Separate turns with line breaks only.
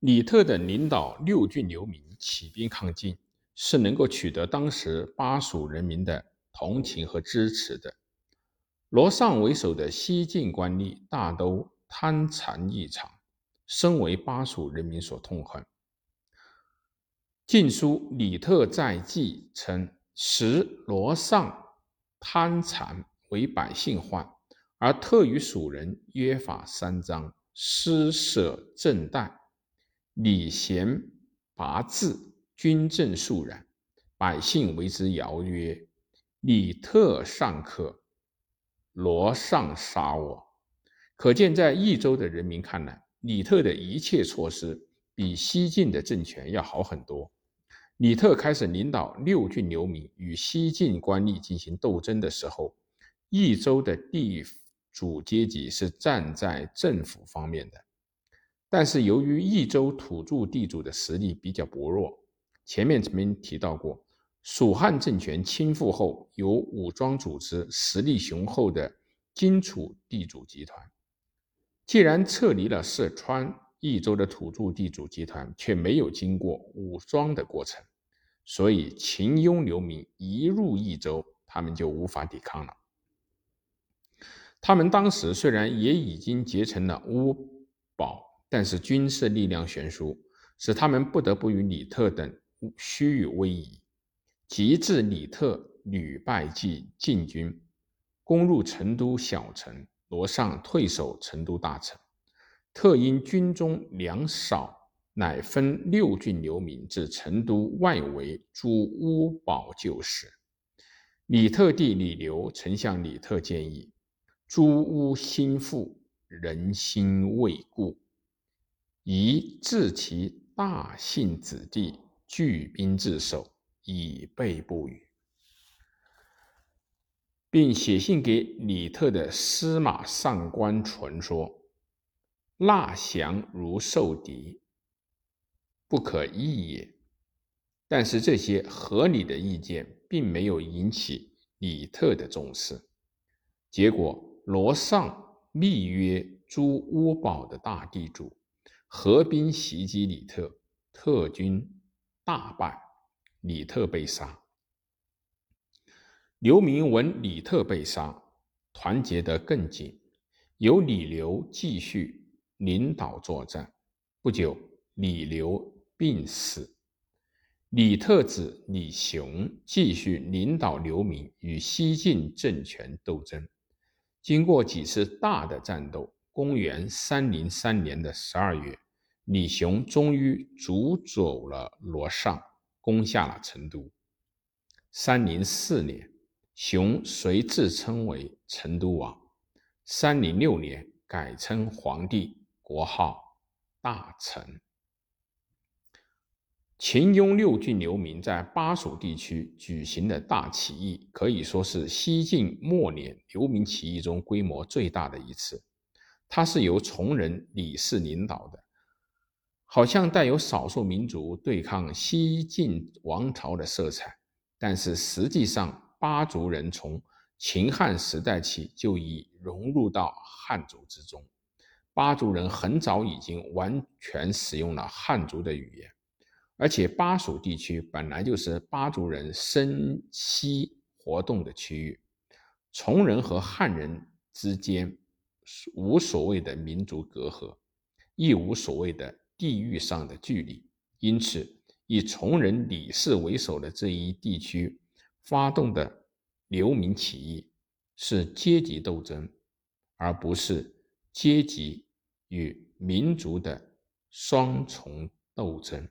李特的领导六郡流民起兵抗晋，是能够取得当时巴蜀人民的同情和支持的。罗尚为首的西晋官吏大都贪残异常，深为巴蜀人民所痛恨。《晋书·李特在记》称：“时罗尚贪残，为百姓患。”而特与蜀人约法三章，施舍赈贷，礼贤拔治，军政肃然，百姓为之谣曰：“李特尚可，罗尚杀我。”可见，在益州的人民看来，李特的一切措施比西晋的政权要好很多。李特开始领导六郡流民与西晋官吏进行斗争的时候，益州的地。主阶级是站在政府方面的，但是由于益州土著地主的实力比较薄弱，前面曾经提到过，蜀汉政权倾覆后，有武装组织、实力雄厚的荆楚地主集团，既然撤离了四川，益州的土著地主集团却没有经过武装的过程，所以秦雍流民一入益州，他们就无法抵抗了。他们当时虽然也已经结成了乌保，但是军事力量悬殊，使他们不得不与李特等虚与委蛇。及至李特屡败晋晋军，攻入成都小城，罗尚退守成都大城。特因军中粮少，乃分六郡流民至成都外围诸乌保救时。李特弟李流曾向李特建议。诸巫心腹，人心未固，宜致其大姓子弟，聚兵自守，以备不虞。并写信给李特的司马上官纯说：“纳降如受敌，不可易也。”但是这些合理的意见并没有引起李特的重视，结果。罗尚密约诸乌堡的大地主，合兵袭击李特，特军大败，李特被杀。刘明闻李特被杀，团结得更紧，由李刘继续领导作战。不久，李刘病死，李特子李雄继续领导刘明与西晋政权斗争。经过几次大的战斗，公元三零三年的十二月，李雄终于逐走了罗尚，攻下了成都。三零四年，雄遂自称为成都王。三零六年，改称皇帝，国号大成。秦雍六郡流民在巴蜀地区举行的大起义，可以说是西晋末年流民起义中规模最大的一次。它是由从人李氏领导的，好像带有少数民族对抗西晋王朝的色彩，但是实际上巴族人从秦汉时代起就已融入到汉族之中。巴族人很早已经完全使用了汉族的语言。而且巴蜀地区本来就是巴族人生息活动的区域，从人和汉人之间无所谓的民族隔阂，亦无所谓的地域上的距离。因此，以崇仁李氏为首的这一地区发动的流民起义，是阶级斗争，而不是阶级与民族的双重斗争。